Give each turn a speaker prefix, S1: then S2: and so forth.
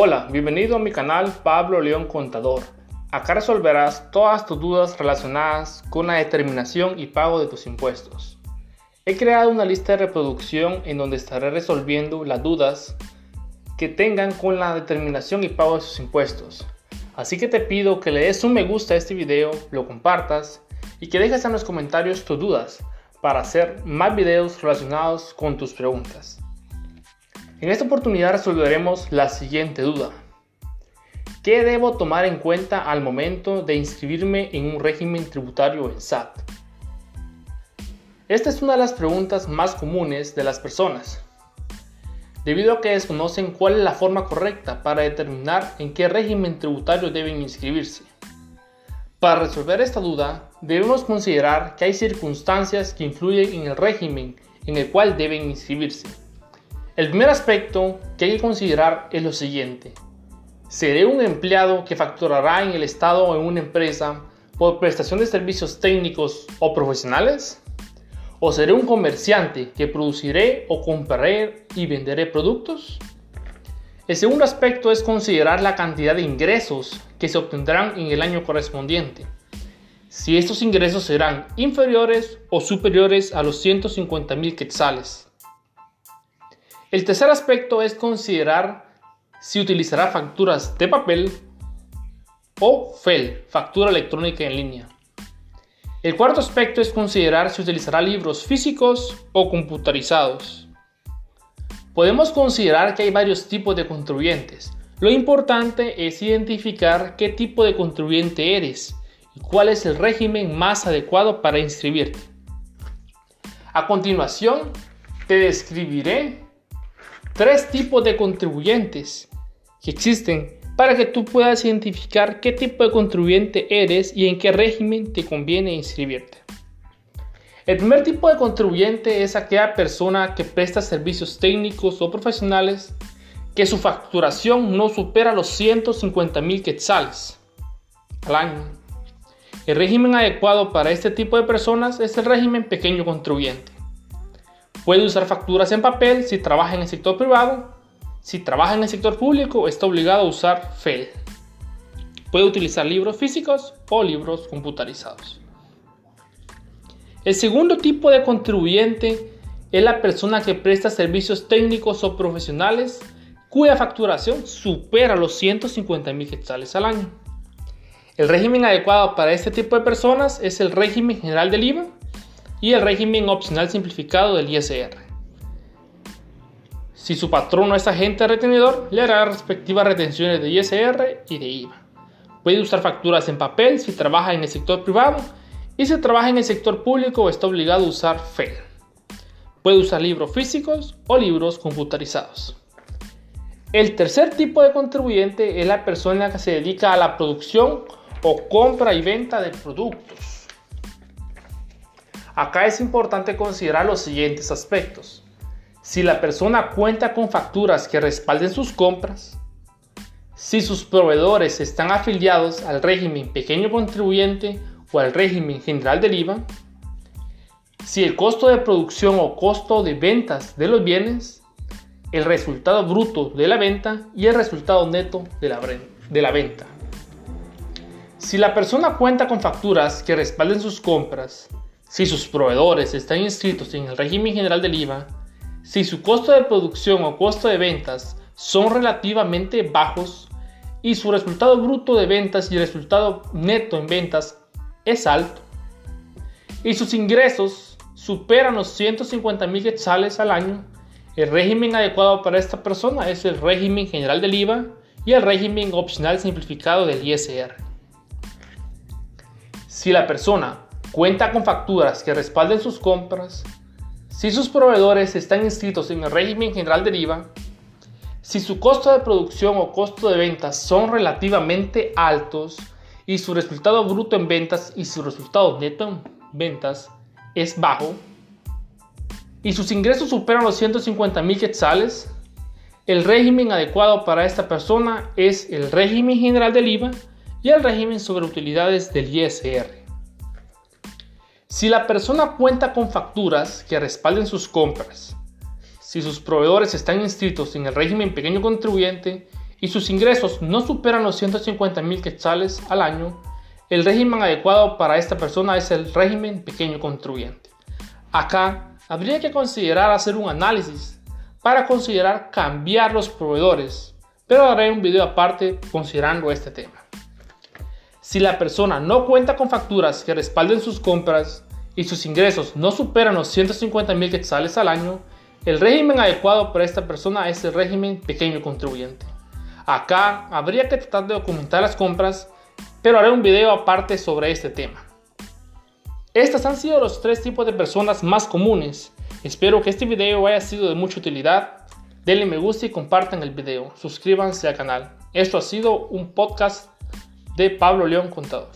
S1: Hola, bienvenido a mi canal Pablo León Contador. Acá resolverás todas tus dudas relacionadas con la determinación y pago de tus impuestos. He creado una lista de reproducción en donde estaré resolviendo las dudas que tengan con la determinación y pago de sus impuestos. Así que te pido que le des un me gusta a este video, lo compartas y que dejes en los comentarios tus dudas para hacer más videos relacionados con tus preguntas. En esta oportunidad resolveremos la siguiente duda. ¿Qué debo tomar en cuenta al momento de inscribirme en un régimen tributario en SAT? Esta es una de las preguntas más comunes de las personas, debido a que desconocen cuál es la forma correcta para determinar en qué régimen tributario deben inscribirse. Para resolver esta duda, debemos considerar que hay circunstancias que influyen en el régimen en el cual deben inscribirse. El primer aspecto que hay que considerar es lo siguiente. ¿Seré un empleado que facturará en el Estado o en una empresa por prestación de servicios técnicos o profesionales? ¿O seré un comerciante que produciré o compraré y venderé productos? El segundo aspecto es considerar la cantidad de ingresos que se obtendrán en el año correspondiente. Si estos ingresos serán inferiores o superiores a los 150 mil quetzales. El tercer aspecto es considerar si utilizará facturas de papel o FEL, factura electrónica en línea. El cuarto aspecto es considerar si utilizará libros físicos o computarizados. Podemos considerar que hay varios tipos de contribuyentes. Lo importante es identificar qué tipo de contribuyente eres y cuál es el régimen más adecuado para inscribirte. A continuación, te describiré tres tipos de contribuyentes que existen para que tú puedas identificar qué tipo de contribuyente eres y en qué régimen te conviene inscribirte. El primer tipo de contribuyente es aquella persona que presta servicios técnicos o profesionales que su facturación no supera los 150 mil quetzales al año. El régimen adecuado para este tipo de personas es el régimen pequeño contribuyente. Puede usar facturas en papel si trabaja en el sector privado. Si trabaja en el sector público, está obligado a usar FEL. Puede utilizar libros físicos o libros computarizados. El segundo tipo de contribuyente es la persona que presta servicios técnicos o profesionales cuya facturación supera los 150 mil quetzales al año. El régimen adecuado para este tipo de personas es el régimen general del IVA y el régimen opcional simplificado del ISR. Si su patrón no es agente retenedor, le hará respectivas retenciones de ISR y de IVA. Puede usar facturas en papel si trabaja en el sector privado y si trabaja en el sector público está obligado a usar FEL. Puede usar libros físicos o libros computarizados. El tercer tipo de contribuyente es la persona que se dedica a la producción o compra y venta de productos. Acá es importante considerar los siguientes aspectos. Si la persona cuenta con facturas que respalden sus compras, si sus proveedores están afiliados al régimen pequeño contribuyente o al régimen general del IVA, si el costo de producción o costo de ventas de los bienes, el resultado bruto de la venta y el resultado neto de la, de la venta. Si la persona cuenta con facturas que respalden sus compras, si sus proveedores están inscritos en el régimen general del IVA, si su costo de producción o costo de ventas son relativamente bajos y su resultado bruto de ventas y resultado neto en ventas es alto y sus ingresos superan los 150 mil quetzales al año, el régimen adecuado para esta persona es el régimen general del IVA y el régimen opcional simplificado del ISR. Si la persona cuenta con facturas que respalden sus compras, si sus proveedores están inscritos en el régimen general del IVA, si su costo de producción o costo de ventas son relativamente altos, y su resultado bruto en ventas y su resultado neto en ventas es bajo y sus ingresos superan los 150 mil quetzales, el régimen adecuado para esta persona es el régimen general del IVA y el régimen sobre utilidades del ISR. Si la persona cuenta con facturas que respalden sus compras, si sus proveedores están inscritos en el régimen pequeño contribuyente y sus ingresos no superan los 150 mil quetzales al año, el régimen adecuado para esta persona es el régimen pequeño contribuyente. Acá habría que considerar hacer un análisis para considerar cambiar los proveedores, pero haré un video aparte considerando este tema. Si la persona no cuenta con facturas que respalden sus compras y sus ingresos no superan los 150 mil quetzales al año, el régimen adecuado para esta persona es el régimen pequeño contribuyente. Acá habría que tratar de documentar las compras, pero haré un video aparte sobre este tema. Estas han sido los tres tipos de personas más comunes. Espero que este video haya sido de mucha utilidad. Denle me gusta y compartan el video. Suscríbanse al canal. Esto ha sido un podcast de Pablo León Contador.